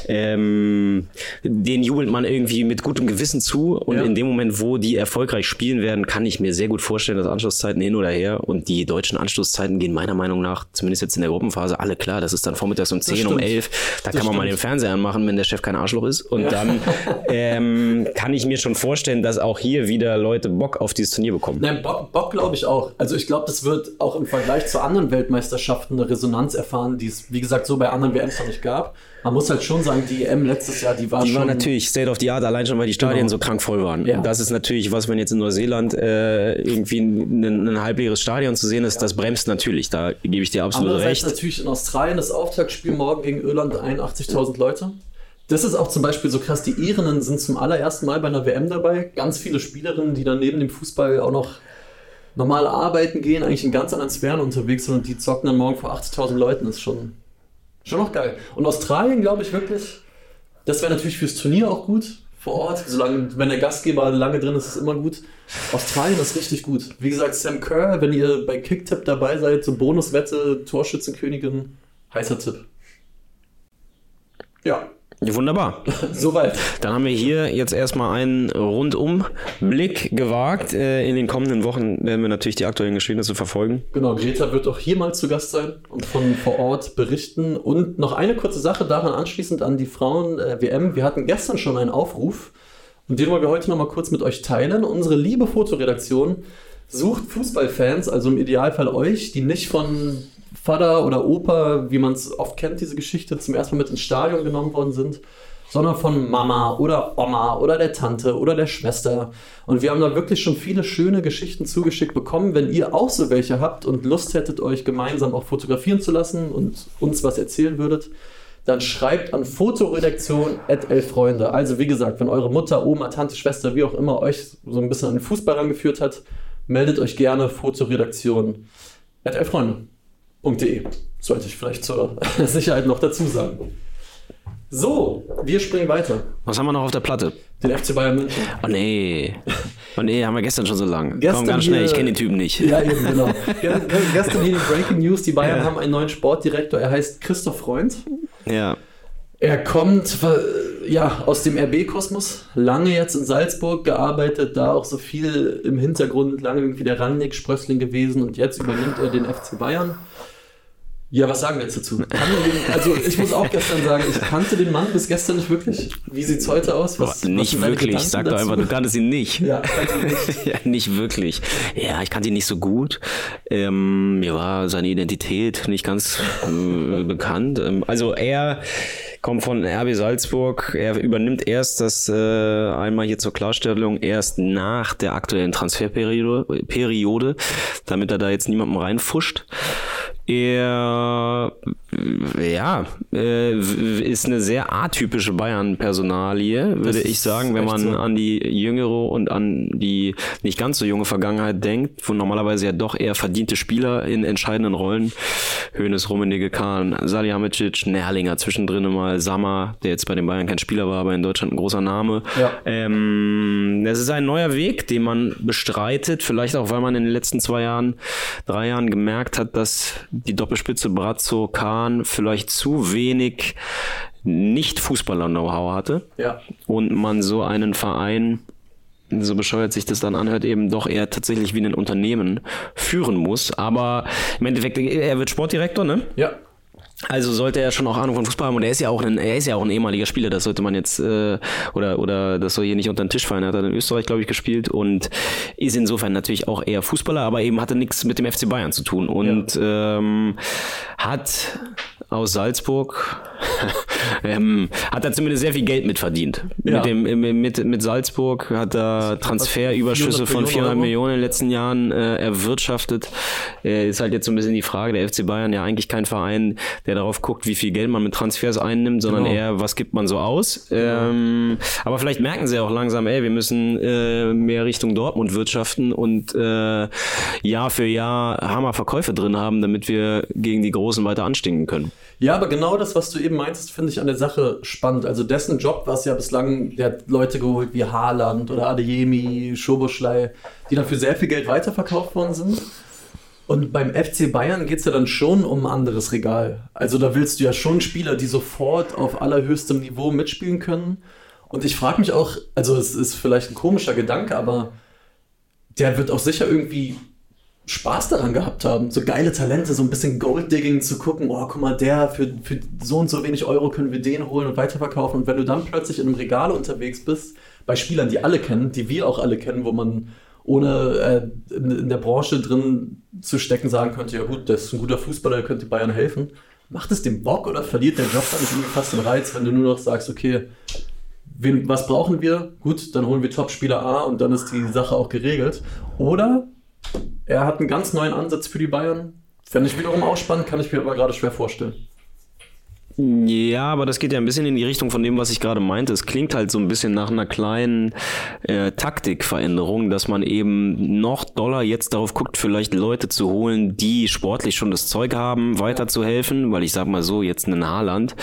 ähm, den jubelt man irgendwie mit gutem Gewissen zu und Ja. in dem Moment, wo die erfolgreich spielen werden, kann ich mir sehr gut vorstellen, dass Anschlusszeiten hin oder her und die deutschen Anschlusszeiten gehen meiner Meinung nach, zumindest jetzt in der Gruppenphase, alle klar, das ist dann vormittags um 10, um stimmt. 11, da Das kann man mal stimmt. den Fernseher anmachen, wenn der Chef kein Arschloch ist und dann ähm, kann ich mir schon vorstellen, dass auch hier wieder Leute Bock auf dieses Turnier bekommen. Nein, Bock, Bock glaube ich auch. Also ich glaube, das wird auch im Vergleich zu anderen Weltmeisterschaften eine Resonanz erfahren, die es, wie gesagt, so bei anderen WMs noch nicht gab. Man muss halt schon sagen, die EM letztes Jahr, die war Die schon... war natürlich State of the Art, allein schon, weil die Stadien Genau. so krank voll waren. Ja. Das ist natürlich was, wenn jetzt in Neuseeland äh, irgendwie ein, ein halbleeres Stadion zu sehen ist, das bremst natürlich. Da gebe ich dir absolut recht. natürlich in Australien das Auftaktspiel morgen gegen Irland 81.000 Leute. Das ist auch zum Beispiel so krass. Die Irinnen sind zum allerersten Mal bei einer WM dabei. Ganz viele Spielerinnen, die dann neben dem Fußball auch noch normal arbeiten gehen, eigentlich in ganz anderen Sphären unterwegs sind und die zocken dann morgen vor 80.000 Leuten. Das ist schon, schon noch geil. Und Australien, glaube ich wirklich, das wäre natürlich fürs Turnier auch gut vor Ort. Solange, wenn der Gastgeber lange drin ist, ist es immer gut. Australien ist richtig gut. Wie gesagt, Sam Kerr, wenn ihr bei Kicktip dabei seid, so Bonuswette, Torschützenkönigin, heißer Tipp. Ja, Wunderbar. soweit. Dann haben wir hier jetzt erstmal einen Rundumblick gewagt. Äh, in den kommenden Wochen werden wir natürlich die aktuellen Geschehnisse verfolgen. Genau, Greta wird auch hier mal zu Gast sein und von vor Ort berichten. Und noch eine kurze Sache daran anschließend an die Frauen-WM. Wir hatten gestern schon einen Aufruf und den wollen wir heute noch mal kurz mit euch teilen. Unsere liebe Fotoredaktion sucht Fußballfans, also im Idealfall euch, die nicht von Vater oder Opa, wie man es oft kennt, diese Geschichte, zum ersten Mal mit ins Stadion genommen worden sind, sondern von Mama oder Oma oder der Tante oder der Schwester. Und wir haben da wirklich schon viele schöne Geschichten zugeschickt bekommen. Wenn ihr auch so welche habt und Lust hättet, euch gemeinsam auch fotografieren zu lassen und uns was erzählen würdet, dann schreibt an fotoredaktion Freunde. Also wie gesagt, wenn eure Mutter, Oma, Tante, Schwester, wie auch immer euch so ein bisschen an den Fußball rangeführt hat, meldet euch gerne fotoredaktion Freunde. .de. Sollte ich vielleicht zur Sicherheit noch dazu sagen. So, wir springen weiter. Was haben wir noch auf der Platte? Den FC Bayern München. Oh nee. Oh nee, haben wir gestern schon so lang. Gestern Komm ganz schnell, hier- ich kenne den Typen nicht. Ja, eben, genau. Ge- ge- Gestern hier die Breaking News. Die Bayern haben einen neuen Sportdirektor. Er heißt Christoph Freund. ja. Er kommt ja aus dem RB-Kosmos, lange jetzt in Salzburg gearbeitet, da auch so viel im Hintergrund, lange irgendwie der Rangnick Sprössling gewesen und jetzt übernimmt er den FC Bayern. Ja, was sagen wir jetzt dazu? Also ich muss auch gestern sagen, ich kannte den Mann bis gestern nicht wirklich. Wie sieht's heute aus? Was, was nicht deine wirklich. Sag doch einfach, du kanntest ihn nicht. Ja, nicht. ja, nicht wirklich. Ja, ich kannte ihn nicht so gut. Ähm, mir war seine Identität nicht ganz äh, bekannt. Ähm, also er kommt von RB Salzburg. Er übernimmt erst das äh, einmal hier zur Klarstellung erst nach der aktuellen Transferperiode, Periode, damit er da jetzt niemandem reinfuscht. Er ja, äh, ist eine sehr atypische Bayern-Personalie, würde ich sagen, wenn man so. an die jüngere und an die nicht ganz so junge Vergangenheit denkt, wo normalerweise ja doch eher verdiente Spieler in entscheidenden Rollen, Hönes, Rummenigge, Kahn, Salihamidzic, Nerlinger, zwischendrin mal Sammer, der jetzt bei den Bayern kein Spieler war, aber in Deutschland ein großer Name. Ja. Ähm, das ist ein neuer Weg, den man bestreitet, vielleicht auch, weil man in den letzten zwei Jahren, drei Jahren gemerkt hat, dass die Doppelspitze Brazzo, Kahn vielleicht zu wenig nicht Fußballer-Know-how hatte Ja. und man so einen Verein, so bescheuert sich das dann anhört, eben doch eher tatsächlich wie ein Unternehmen führen muss. Aber im Endeffekt, er wird Sportdirektor, ne? Ja. Also sollte er schon auch Ahnung von Fußball haben und er ist ja auch ein, er ist ja auch ein ehemaliger Spieler, das sollte man jetzt äh, oder oder das soll hier nicht unter den Tisch fallen. Er hat dann in Österreich, glaube ich, gespielt und ist insofern natürlich auch eher Fußballer, aber eben hatte nichts mit dem FC Bayern zu tun und ähm, hat aus Salzburg ähm, hat er zumindest sehr viel Geld mitverdient. Ja. Mit, dem, mit, mit Salzburg hat er Transferüberschüsse 400 von 400 Millionen Millionen in den letzten Jahren äh, erwirtschaftet. Äh, ist halt jetzt so ein bisschen die Frage, der FC Bayern ja eigentlich kein Verein, der darauf guckt, wie viel Geld man mit Transfers einnimmt, sondern Genau. eher, was gibt man so aus. Ähm, aber vielleicht merken sie auch langsam, ey, wir müssen äh, mehr Richtung Dortmund wirtschaften und äh, Jahr für Jahr Hammerverkäufe drin haben, damit wir gegen die Großen weiter anstinken können. Ja, aber genau das, was du eben meintest, finde ich an der Sache spannend. Also dessen Job war es ja bislang, der hat Leute geholt wie Haaland oder Adeyemi, Schoboschlei, die dann für sehr viel Geld weiterverkauft worden sind. Und beim FC Bayern geht es ja dann schon um ein anderes Regal. Also da willst du ja schon Spieler, die sofort auf allerhöchstem Niveau mitspielen können. Und ich frage mich auch, also es ist vielleicht ein komischer Gedanke, aber der wird auch sicher irgendwie Spaß daran gehabt haben, so geile Talente, so ein bisschen Golddigging zu gucken, oh, guck mal, der, für, für so und so wenig Euro können wir den holen und weiterverkaufen. Und wenn du dann plötzlich in einem Regal unterwegs bist, bei Spielern, die alle kennen, die wir auch alle kennen, wo man ohne äh, in, der Branche drin zu stecken sagen könnte, ja gut, das ist ein guter Fußballer, der könnte Bayern helfen. Macht es dem Bock oder verliert der Job dann irgendwie fast den Reiz, wenn du nur noch sagst, okay, wen, was brauchen wir? Gut, dann holen wir Top-Spieler A und dann ist die Sache auch geregelt. Oder er hat einen ganz neuen Ansatz für die Bayern. Fände ich wiederum auch spannend, kann ich mir aber gerade schwer vorstellen. Ja, aber das geht ja ein bisschen in die Richtung von dem, was ich gerade meinte. Es klingt halt so ein bisschen nach einer kleinen äh, Taktikveränderung, dass man eben noch doller jetzt darauf guckt, vielleicht Leute zu holen, die sportlich schon das Zeug haben, weiterzuhelfen, weil ich sag mal so, jetzt einen Haaland,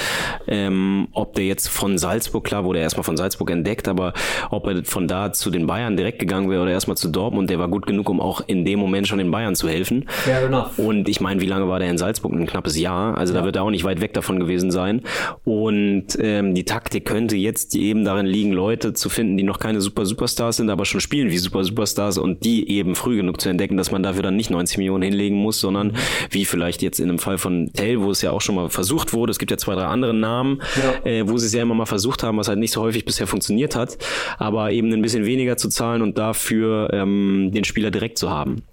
ähm, ob der jetzt von Salzburg, klar wurde er erstmal von Salzburg entdeckt, aber ob er von da zu den Bayern direkt gegangen wäre oder erstmal zu Dortmund, der war gut genug, um auch in dem Moment schon den Bayern zu helfen. Fair enough. Und ich meine, wie lange war der in Salzburg? Ein knappes Jahr. Also da wird er auch nicht weit weg davon gewesen sein. Und ähm, die Taktik könnte jetzt eben darin liegen, Leute zu finden, die noch keine super Superstars sind, aber schon spielen wie super Superstars und die eben früh genug zu entdecken, dass man dafür dann nicht 90 Millionen hinlegen muss, sondern wie vielleicht jetzt in dem Fall von Tell, wo es ja auch schon mal versucht wurde. Es gibt ja zwei, drei andere Namen, Ja. äh, wo sie es ja immer mal versucht haben, was halt nicht so häufig bisher funktioniert hat, aber eben ein bisschen weniger zu zahlen und dafür ähm, den Spieler direkt zu haben.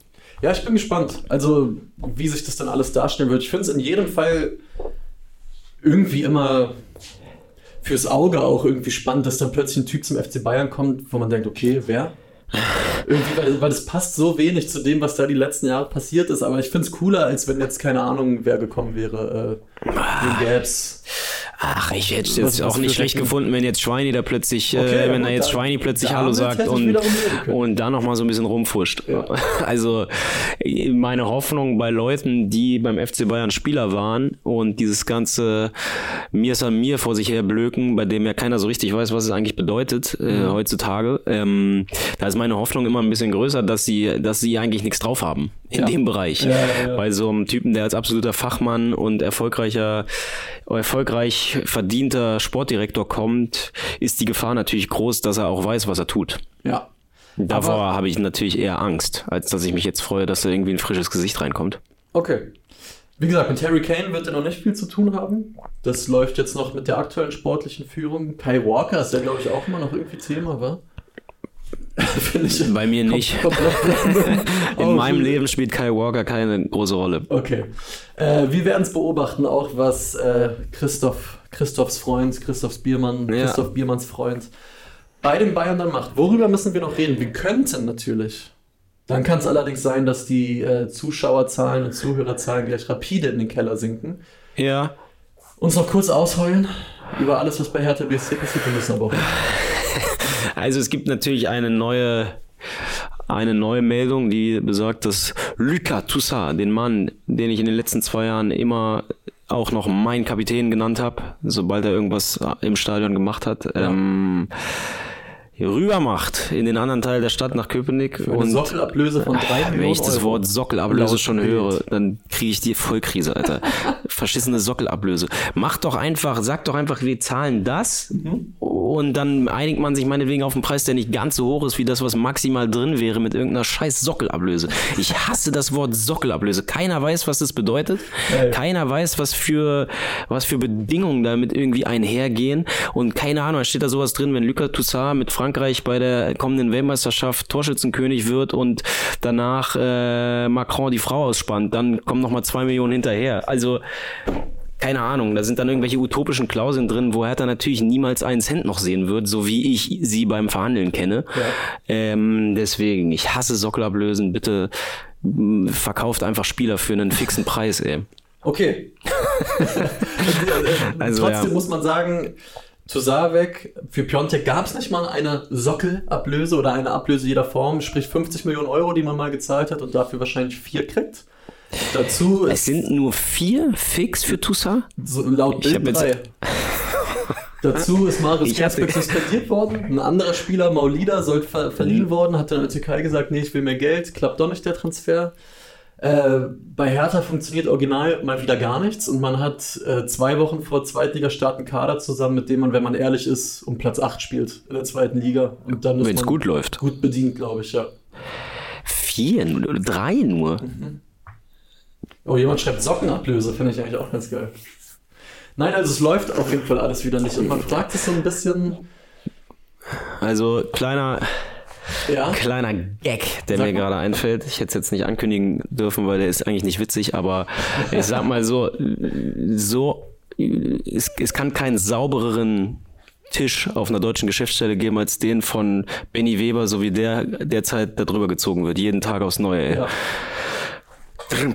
Ja, ich bin gespannt. Also, wie sich das dann alles darstellen wird. Ich finde es in jedem Fall irgendwie immer fürs Auge auch irgendwie spannend, dass dann plötzlich ein Typ zum FC Bayern kommt, wo man denkt, okay, wer? Irgendwie, weil, weil das passt so wenig zu dem, was da die letzten Jahre passiert ist. Aber ich finde es cooler, als wenn jetzt keine Ahnung, wer gekommen wäre. Äh, wen gäb's? Ach, ich hätte es jetzt auch nicht schlecht Technik? gefunden, wenn jetzt Schweini da plötzlich, Okay, äh, ja wenn da jetzt Schweini plötzlich Hallo sagt und, und da nochmal so ein bisschen rumfuscht. Also meine Hoffnung bei Leuten, die beim FC Bayern Spieler waren und dieses ganze Mir ist an mir vor sich her blöken, bei dem ja keiner so richtig weiß, was es eigentlich bedeutet Mhm. äh, heutzutage, ähm, da ist meine Hoffnung immer ein bisschen größer, dass sie, dass sie eigentlich nichts drauf haben in Ja. dem Bereich. Ja, ja, ja. Bei so einem Typen, der als absoluter Fachmann und erfolgreicher, erfolgreich verdienter Sportdirektor kommt, ist die Gefahr natürlich groß, dass er auch weiß, was er tut. Ja. Davor habe ich natürlich eher Angst, als dass ich mich jetzt freue, dass da irgendwie ein frisches Gesicht reinkommt. Okay. Wie gesagt, mit Harry Kane wird er noch nicht viel zu tun haben. Das läuft jetzt noch mit der aktuellen sportlichen Führung. Kai Walker ist ja, glaube ich, auch immer noch irgendwie Thema, wa? Finde ich. Bei mir nicht. In Oh, meinem. Leben spielt Kai Walker keine große Rolle. Okay. Äh, wir werden es beobachten, auch was äh, Christoph, Christophs Freund, Christophs Biermann, Ja. Christoph Biermanns Freund bei den Bayern dann macht. Worüber müssen wir noch reden? Wir könnten natürlich. Dann kann es allerdings sein, dass die äh, Zuschauerzahlen und Zuhörerzahlen gleich rapide in den Keller sinken. Ja. Uns noch kurz ausheulen über alles, was bei Hertha BSC passiert. Wir müssen aber auch. Also es gibt natürlich eine neue, eine neue Meldung, die besagt, dass Lucas Toussaint, den Mann, den ich in den letzten zwei Jahren immer auch noch mein Kapitän genannt habe, sobald er irgendwas im Stadion gemacht hat, ähm, rüber macht in den anderen Teil der Stadt nach Köpenick. Eine Sockelablöse von 3 Millionen Wenn ich das. Wort Sockelablöse schon höre, dann kriege ich die Vollkrise, Alter. Verschissene Sockelablöse. Mach doch einfach, sag doch einfach, wir zahlen das Mhm. und dann einigt man sich meinetwegen auf einen Preis, der nicht ganz so hoch ist wie das, was maximal drin wäre mit irgendeiner scheiß Sockelablöse. Ich hasse das Wort Sockelablöse. Keiner weiß, was das bedeutet. Ey. Keiner weiß, was für, was für Bedingungen damit irgendwie einhergehen. Und keine Ahnung, da steht da sowas drin, wenn Lucas Toussaint mit Frankreich bei der kommenden Weltmeisterschaft Torschützenkönig wird und danach äh, Macron die Frau ausspannt, dann kommen nochmal zwei Millionen hinterher. Also keine Ahnung, da sind dann irgendwelche utopischen Klauseln drin, wo Hertha natürlich niemals einen Cent noch sehen wird, so wie ich sie beim Verhandeln kenne. Ähm, deswegen, ich hasse Sockelablösen. Bitte mh, verkauft einfach Spieler für einen fixen Preis, ey. Okay. Also, Trotzdem ja. muss man sagen, zu Savek, für Piontek gab es nicht mal eine Sockelablöse oder eine Ablöse jeder Form, sprich 50 Millionen Euro, die man mal gezahlt hat und dafür wahrscheinlich vier kriegt. Dazu Es sind nur vier fix für Toussaint? so laut Ich Bild jetzt- drei. Dazu ist Marius Ich Kersbeck suspendiert worden. Ein anderer Spieler, Maulida, soll ver verliehen worden, hat dann in der Türkei gesagt, nee, ich will mehr Geld, klappt doch nicht der Transfer. Äh, bei Hertha funktioniert original mal wieder gar nichts und man hat äh, zwei Wochen vor Zweitligastart einen Kader zusammen, mit dem man, wenn man ehrlich ist, um Platz 8 spielt in der zweiten Liga. Und dann ist Wenn es gut läuft. gut bedient, glaube ich, ja. Vier, drei nur. Oh, jemand schreibt Sockenablöse, finde ich eigentlich auch ganz geil. Nein, also es läuft auf jeden Fall alles wieder nicht und man fragt sich so ein bisschen, Also kleiner, ja, kleiner Gag, der Sag mir mal. gerade einfällt. Ich hätte es jetzt nicht ankündigen dürfen, weil der ist eigentlich nicht witzig, aber ich sag mal so, so es, es kann keinen saubereren Tisch auf einer deutschen Geschäftsstelle geben als den von Benny Weber, so wie der derzeit da drüber gezogen wird. Jeden Tag aufs Neue. Ey. ja.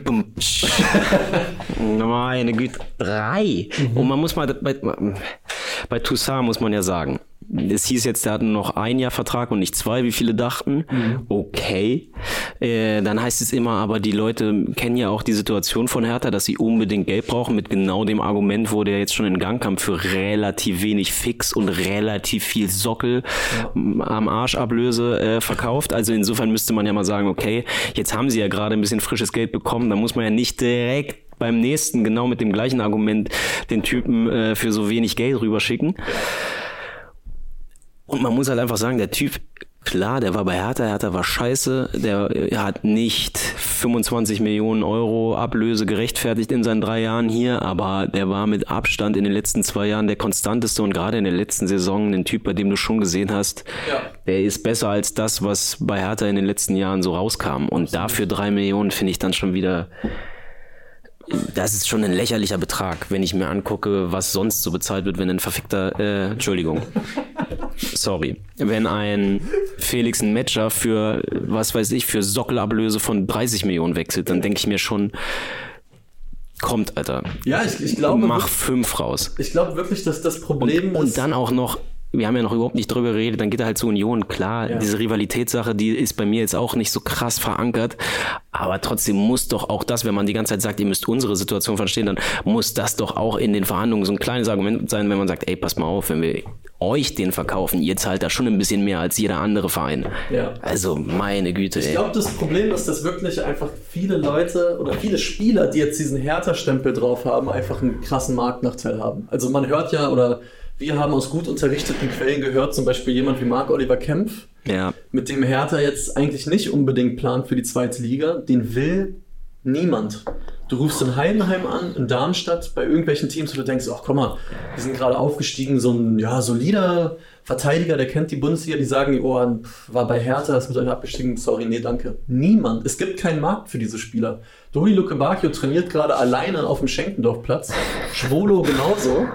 Meine Güte, drei. Und man muss mal, bei, bei Toussaint muss man ja sagen, es hieß jetzt, der hat nur noch ein Jahr Vertrag und nicht zwei, wie viele dachten. Okay. Äh, dann heißt es immer, aber die Leute kennen ja auch die Situation von Hertha, dass sie unbedingt Geld brauchen. Mit genau dem Argument wurde er jetzt schon in Gang kam für relativ wenig Fix und relativ viel Sockel am Arschablöse äh, verkauft. Also insofern müsste man ja mal sagen, okay, jetzt haben sie ja gerade ein bisschen frisches Geld bekommen, da muss man ja nicht direkt beim nächsten genau mit dem gleichen Argument den Typen äh, für so wenig Geld rüberschicken. Und man muss halt einfach sagen, der Typ, klar, der war bei Hertha, Hertha war scheiße, der äh, hat nicht 25 Millionen Euro Ablöse gerechtfertigt in seinen drei Jahren hier, aber der war mit Abstand in den letzten zwei Jahren der konstanteste und gerade in der letzten Saison ein Typ, bei dem du schon gesehen hast, Ja. der ist besser als das, was bei Hertha in den letzten Jahren so rauskam. Und dafür drei Millionen finde ich dann schon wieder das ist schon ein lächerlicher Betrag, wenn ich mir angucke, was sonst so bezahlt wird, wenn ein verfickter, äh, Entschuldigung, sorry, wenn ein Felix ein Matcher für, was weiß ich, für Sockelablöse von 30 Millionen wechselt, dann denke ich mir schon, kommt, Alter, Ja, ich, ich glaube, mach fünf raus. ich glaube wirklich, dass das Problem Und ist. dann auch noch, wir haben ja noch überhaupt nicht drüber geredet, dann geht er halt zu Union. Klar, Ja. diese Rivalitätssache, die ist bei mir jetzt auch nicht so krass verankert. Aber trotzdem muss doch auch das, wenn man die ganze Zeit sagt, ihr müsst unsere Situation verstehen, dann muss das doch auch in den Verhandlungen so ein kleines Argument sein, wenn man sagt, ey, pass mal auf, wenn wir euch den verkaufen, ihr zahlt da schon ein bisschen mehr als jeder andere Verein. Ja. Also, meine Güte, Ich glaube, das Problem ist, dass wirklich einfach viele Leute oder viele Spieler, die jetzt diesen Hertha-Stempel drauf haben, einfach einen krassen Marktnachteil haben. Also man hört ja, oder wir haben aus gut unterrichteten Quellen gehört, zum Beispiel jemand wie Marc-Oliver Kempf, Ja. mit dem Hertha jetzt eigentlich nicht unbedingt plant für die zweite Liga, den will niemand. Du rufst in Heidenheim an, in Darmstadt, bei irgendwelchen Teams, wo du denkst, ach komm mal, die sind gerade aufgestiegen, so ein ja, solider Verteidiger, der kennt die Bundesliga, die sagen, oh, war bei Hertha, ist mit euch abgestiegen, sorry, nee, danke. Niemand. Es gibt keinen Markt für diese Spieler. Dodi Luke Bacchio trainiert gerade alleine auf dem Schenkendorfplatz. Schwolo genauso.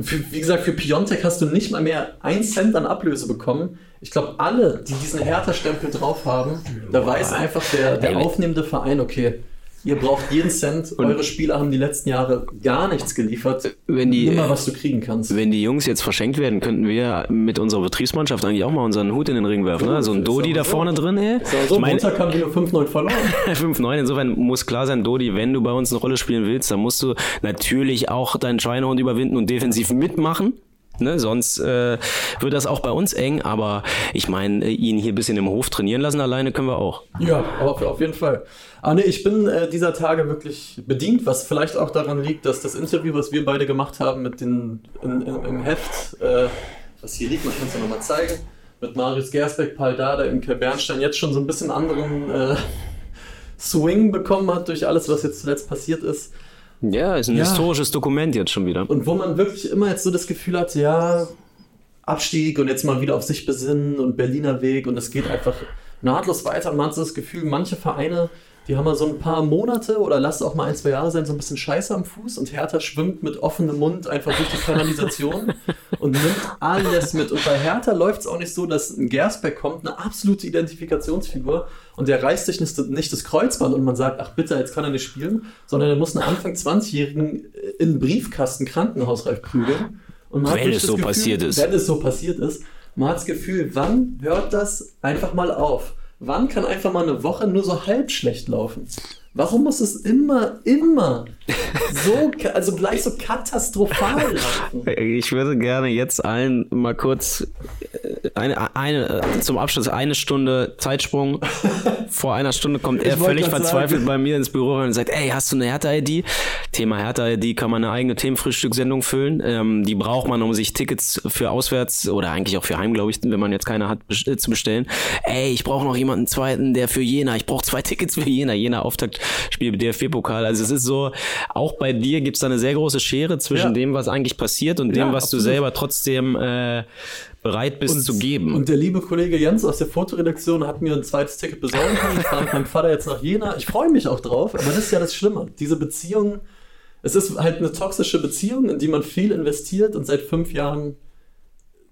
Für, wie gesagt, für Piontek hast du nicht mal mehr ein Cent an Ablöse bekommen. Ich glaube, alle, die diesen Hertha-Stempel drauf haben, da weiß einfach der, der aufnehmende Verein, okay, ihr braucht jeden Cent, eure Spieler haben die letzten Jahre gar nichts geliefert. Wenn die- mal, was du kriegen kannst. Wenn die Jungs jetzt verschenkt werden, könnten wir mit unserer Betriebsmannschaft eigentlich auch mal unseren Hut in den Ring werfen. Ne? So ein Dodi da so. vorne drin, ey. So, so Ich Montag haben wir nur 5-9 verloren. 5-9, insofern muss klar sein, Dodi, wenn du bei uns eine Rolle spielen willst, dann musst du natürlich auch deinen Schweinehund überwinden und defensiv mitmachen. Ne, sonst äh, wird das auch bei uns eng, aber ich meine, ihn hier ein bisschen im Hof trainieren lassen alleine können wir auch. Ja, auf, auf jeden Fall. Ah, nee, ich bin äh, dieser Tage wirklich bedient, was vielleicht auch daran liegt, dass das Interview, was wir beide gemacht haben mit den in, in, im Heft, äh, was hier liegt, man kann es ja nochmal zeigen, mit Marius Gersbeck, Paul Dada Kai Bernstein jetzt schon so ein bisschen anderen äh, Swing bekommen hat durch alles, was jetzt zuletzt passiert ist. Ja, ist ein Ja. historisches Dokument jetzt schon wieder. Und wo man wirklich immer jetzt so das Gefühl hat, ja, Abstieg und jetzt mal wieder auf sich besinnen und Berliner Weg und es geht einfach nahtlos weiter. Und man hat so das Gefühl, manche Vereine, die haben mal so ein paar Monate oder lass es auch mal ein, zwei Jahre sein, so ein bisschen Scheiße am Fuß und Hertha schwimmt mit offenem Mund einfach durch die Kanalisation und nimmt alles mit. Und bei Hertha läuft es auch nicht so, dass ein Gersbeck kommt, eine absolute Identifikationsfigur und der reißt sich nicht, nicht das Kreuzband und man sagt, ach bitte, jetzt kann er nicht spielen, sondern er muss einen Anfang 20-Jährigen in einen Briefkasten krankenhausreif prügeln. Und man Wenn es so Gefühl, passiert ist. Wenn es so passiert ist, man hat das Gefühl, wann hört das einfach mal auf? Wann kann einfach mal eine Woche nur so halb schlecht laufen? Warum muss es immer, immer so, also gleich so katastrophal laufen? Ich würde gerne jetzt allen mal kurz äh, eine, eine äh, zum Abschluss eine Stunde Zeitsprung. Vor einer Stunde kommt er völlig verzweifelt sagen. bei mir ins Büro rein und sagt, ey, hast du eine Hertha-ID? Thema Hertha-ID kann man eine eigene Themenfrühstückssendung füllen. Ähm, die braucht man, um sich Tickets für auswärts oder eigentlich auch für heim, glaube ich, wenn man jetzt keine hat, äh, zu bestellen. Ey, ich brauche noch jemanden zweiten, der für Jena, ich brauche zwei Tickets für Jena, Jena Auftaktspiel DFB-Pokal. Also es ist so, auch bei dir gibt es da eine sehr große Schere zwischen Ja. dem, was eigentlich passiert und dem, Ja, was du absolut. selber trotzdem äh, bereit bist zu geben. Und der liebe Kollege Jens aus der Fotoredaktion hat mir ein zweites Ticket besorgen können. Ich fahre mit meinem Vater jetzt nach Jena. Ich freue mich auch drauf, aber das ist ja das Schlimme. Diese Beziehung, es ist halt eine toxische Beziehung, in die man viel investiert und seit fünf Jahren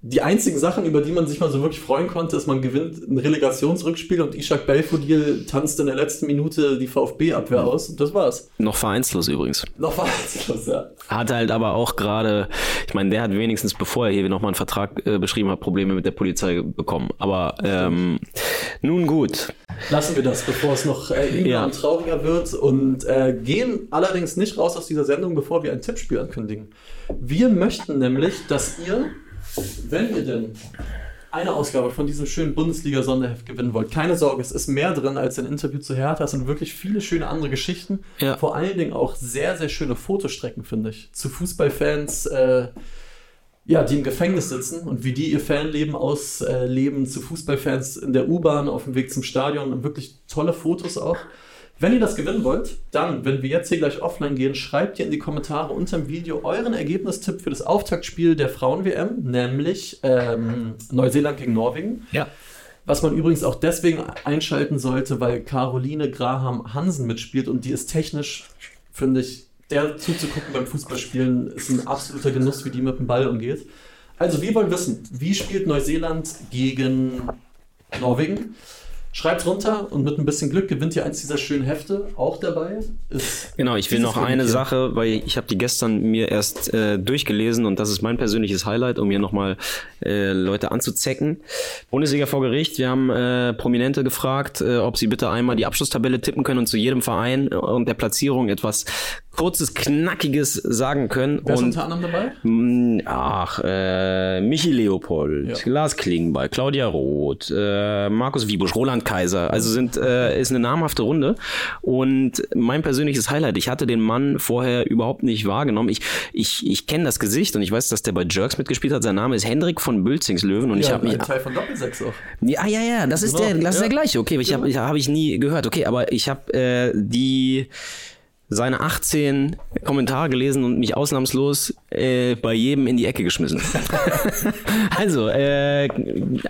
die einzigen Sachen, über die man sich mal so wirklich freuen konnte, ist, man gewinnt ein Relegationsrückspiel und Ishak Belfodil tanzt in der letzten Minute die VfB-Abwehr aus und das war's. Noch vereinslos übrigens. Noch Vereinsschluss, ja. Hat halt aber auch gerade, ich meine, der hat wenigstens, bevor er hier nochmal einen Vertrag äh, beschrieben hat, Probleme mit der Polizei bekommen. Aber ähm, nun gut. Lassen wir das, bevor es noch äh, übler Ja. und trauriger wird und äh, gehen allerdings nicht raus aus dieser Sendung, bevor wir ein Tippspiel ankündigen. Wir möchten nämlich, dass ihr, wenn ihr denn eine Ausgabe von diesem schönen Bundesliga-Sonderheft gewinnen wollt, keine Sorge, es ist mehr drin als ein Interview zu Hertha, es sind wirklich viele schöne andere Geschichten. Ja. Vor allen Dingen auch sehr, sehr schöne Fotostrecken, finde ich. Zu Fußballfans, äh, ja, die im Gefängnis sitzen und wie die ihr Fanleben ausleben, zu Fußballfans in der U-Bahn auf dem Weg zum Stadion. Wirklich tolle Fotos auch. Wenn ihr das gewinnen wollt, dann, wenn wir jetzt hier gleich offline gehen, schreibt ihr in die Kommentare unter dem Video euren Ergebnistipp für das Auftaktspiel der Frauen-WM, nämlich ähm, Neuseeland gegen Norwegen. Ja. Was man übrigens auch deswegen einschalten sollte, weil Caroline Graham Hansen mitspielt und die ist technisch, finde ich, der zuzugucken beim Fußballspielen ist ein absoluter Genuss, wie die mit dem Ball umgeht. Also wir wollen wissen, wie spielt Neuseeland gegen Norwegen? Schreibt runter und mit ein bisschen Glück gewinnt ihr eins dieser schönen Hefte. Auch dabei ist Genau, ich will noch eine hier. Sache, weil ich habe die gestern mir erst äh, durchgelesen und das ist mein persönliches Highlight, um hier nochmal äh, Leute anzuzecken. Bundesliga vor Gericht, wir haben äh, Prominente gefragt, äh, ob sie bitte einmal die Abschlusstabelle tippen können und zu jedem Verein und der Platzierung etwas kurzes, knackiges sagen können. Wer ist und unter anderem dabei? Ach, äh, Michi Leopold, Ja. Lars Klingbeil, Claudia Roth, äh, Markus Wiebusch, Roland Kaiser. Also sind äh, ist eine namhafte Runde. Und mein persönliches Highlight, ich hatte den Mann vorher überhaupt nicht wahrgenommen. Ich, ich, ich kenne das Gesicht und ich weiß, dass der bei Jerks mitgespielt hat. Sein Name ist Hendrik von Bülzingslöwen und ich ja, habe mich Teil von Doppelsechs auch. ja, ja, ja, das ist Genau, der, das ist ja. der gleiche. Okay, ich habe ich, hab ich nie gehört. Okay, aber ich habe äh, die seine 18 Kommentare gelesen und mich ausnahmslos äh, bei jedem in die Ecke geschmissen. also, äh,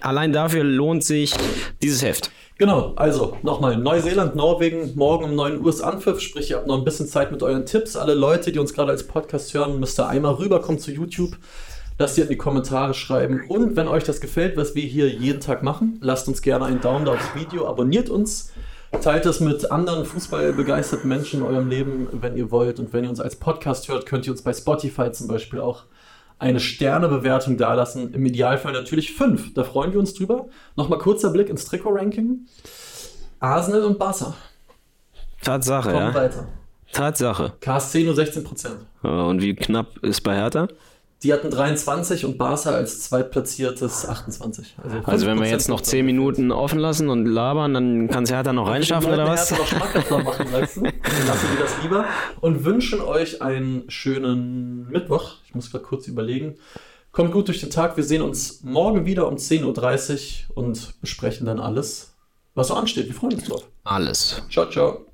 allein dafür lohnt sich dieses Heft. Genau, also nochmal, Neuseeland, Norwegen, morgen um 9 Uhr ist Anpfiff, sprich ihr habt noch ein bisschen Zeit mit euren Tipps. Alle Leute, die uns gerade als Podcast hören, müsst ihr einmal rüberkommen zu YouTube, lasst ihr in die Kommentare schreiben. Und wenn euch das gefällt, was wir hier jeden Tag machen, lasst uns gerne einen Daumen da aufs Video, abonniert uns, teilt es mit anderen fußballbegeisterten Menschen in eurem Leben, wenn ihr wollt. Und wenn ihr uns als Podcast hört, könnt ihr uns bei Spotify zum Beispiel auch eine Sternebewertung dalassen. Im Idealfall natürlich fünf. Da freuen wir uns drüber. Nochmal kurzer Blick ins Trikot-Ranking. Arsenal und Barca Tatsache, kommen ja. weiter. Tatsache. KSC nur 16 Prozent. Äh, Und wie knapp ist bei Hertha? Die hatten 23 und Barca als zweitplatziertes 28. Also wenn wir 5% jetzt noch 10 Minuten offen lassen und labern, dann kann es Hertha noch reinschaffen oder was? Noch machen, du? Dann lassen wir das lieber und wünschen euch einen schönen Mittwoch. Ich muss gerade kurz überlegen. Kommt gut durch den Tag. Wir sehen uns morgen wieder um 10.30 Uhr und besprechen dann alles, was so ansteht. Wir freuen uns drauf. Alles. Ciao, ciao.